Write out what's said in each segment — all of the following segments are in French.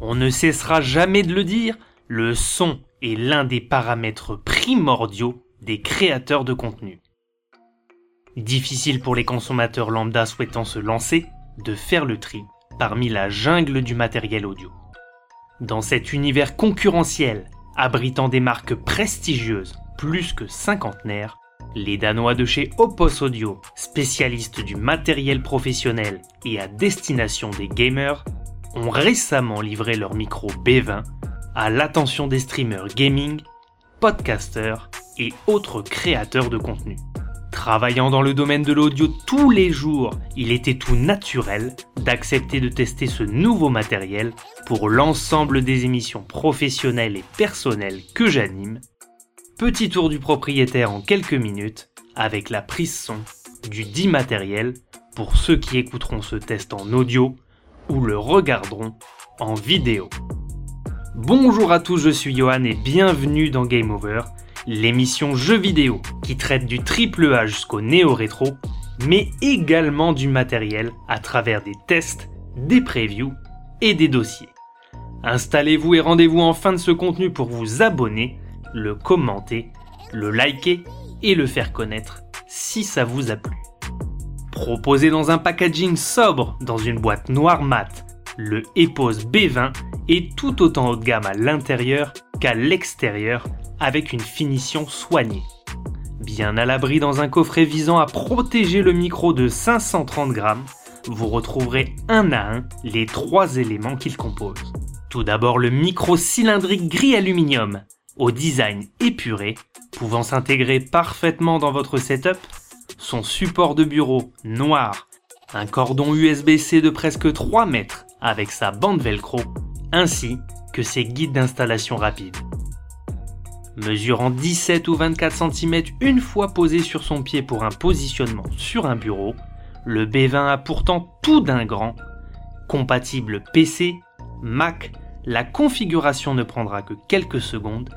On ne cessera jamais de le dire, le son est l'un des paramètres primordiaux des créateurs de contenu. Difficile pour les consommateurs lambda souhaitant se lancer de faire le tri parmi la jungle du matériel audio. Dans cet univers concurrentiel, abritant des marques prestigieuses plus que cinquantenaires, les Danois de chez Opos Audio, spécialistes du matériel professionnel et à destination des gamers, ont récemment livré leur micro B20 à l'attention des streamers gaming, podcasters et autres créateurs de contenu. Travaillant dans le domaine de l'audio tous les jours, il était tout naturel d'accepter de tester ce nouveau matériel pour l'ensemble des émissions professionnelles et personnelles que j'anime. Petit tour du propriétaire en quelques minutes avec la prise son du dit matériel pour ceux qui écouteront ce test en audio ou le regarderont en vidéo. Bonjour à tous, je suis Johan et bienvenue dans Game Over, l'émission jeux vidéo qui traite du triple A jusqu'au néo-rétro, mais également du matériel à travers des tests, des previews et des dossiers. Installez-vous et rendez-vous en fin de ce contenu pour vous abonner, le commenter, le liker et le faire connaître si ça vous a plu. Proposé dans un packaging sobre dans une boîte noire mat, le Epos B20 est tout autant haut de gamme à l'intérieur qu'à l'extérieur avec une finition soignée. Bien à l'abri dans un coffret visant à protéger le micro de 530 grammes, vous retrouverez un à un les trois éléments qu'il compose. Tout d'abord le micro cylindrique gris aluminium, au design épuré, pouvant s'intégrer parfaitement dans votre setup, son support de bureau noir, un cordon USB-C de presque 3 mètres avec sa bande velcro, ainsi que ses guides d'installation rapide. Mesurant 17 ou 24 cm une fois posé sur son pied pour un positionnement sur un bureau, le B20 a pourtant tout d'un grand. Compatible PC, Mac, la configuration ne prendra que quelques secondes.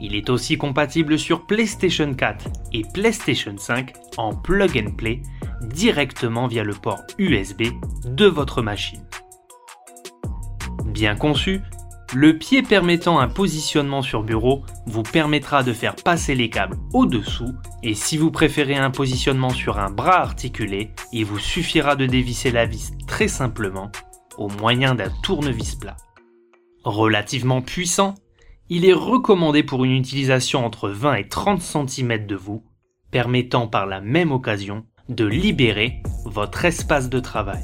Il est aussi compatible sur PlayStation 4 et PlayStation 5 en plug and play directement via le port USB de votre machine. Bien conçu, le pied permettant un positionnement sur bureau vous permettra de faire passer les câbles au-dessous et si vous préférez un positionnement sur un bras articulé, il vous suffira de dévisser la vis très simplement au moyen d'un tournevis plat. Relativement puissant, il est recommandé pour une utilisation entre 20 et 30 cm de vous, permettant par la même occasion de libérer votre espace de travail.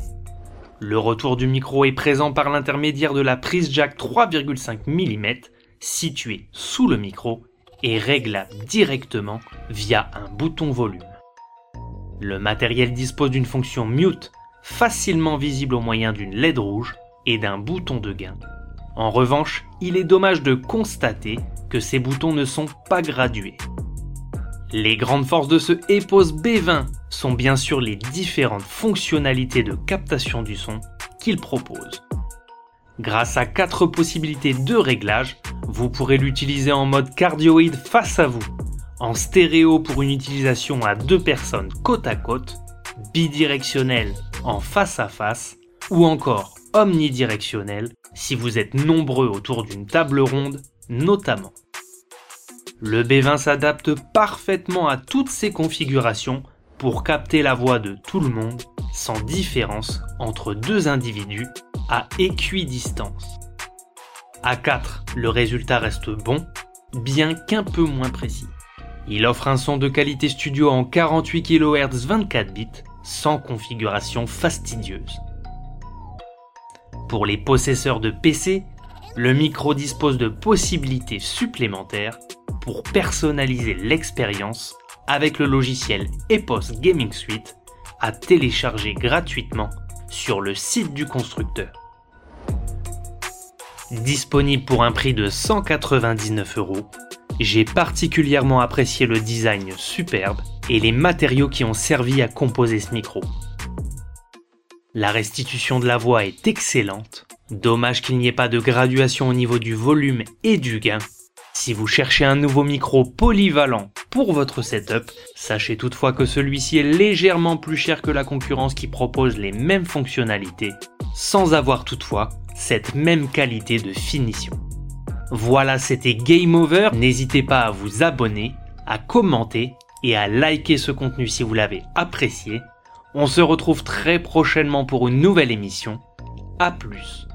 Le retour du micro est présent par l'intermédiaire de la prise jack 3,5 mm située sous le micro et réglable directement via un bouton volume. Le matériel dispose d'une fonction mute facilement visible au moyen d'une LED rouge et d'un bouton de gain. En revanche, il est dommage de constater que ces boutons ne sont pas gradués. Les grandes forces de ce EPOS B20 sont bien sûr les différentes fonctionnalités de captation du son qu'il propose. Grâce à quatre possibilités de réglage, vous pourrez l'utiliser en mode cardioïde face à vous, en stéréo pour une utilisation à deux personnes côte à côte, bidirectionnel en face à face, ou encore omnidirectionnel si vous êtes nombreux autour d'une table ronde notamment. Le B20 s'adapte parfaitement à toutes ces configurations pour capter la voix de tout le monde sans différence entre deux individus à équidistance. À 4, le résultat reste bon, bien qu'un peu moins précis. Il offre un son de qualité studio en 48 kHz 24 bits, sans configuration fastidieuse. Pour les possesseurs de PC, le micro dispose de possibilités supplémentaires pour personnaliser l'expérience avec le logiciel EPOS Gaming Suite à télécharger gratuitement sur le site du constructeur. Disponible pour un prix de 199 euros, j'ai particulièrement apprécié le design superbe et les matériaux qui ont servi à composer ce micro. La restitution de la voix est excellente. Dommage qu'il n'y ait pas de graduation au niveau du volume et du gain. Si vous cherchez un nouveau micro polyvalent pour votre setup, sachez toutefois que celui-ci est légèrement plus cher que la concurrence qui propose les mêmes fonctionnalités, sans avoir toutefois cette même qualité de finition. Voilà, c'était Game Over. N'hésitez pas à vous abonner, à commenter et à liker ce contenu si vous l'avez apprécié. On se retrouve très prochainement pour une nouvelle émission. A plus.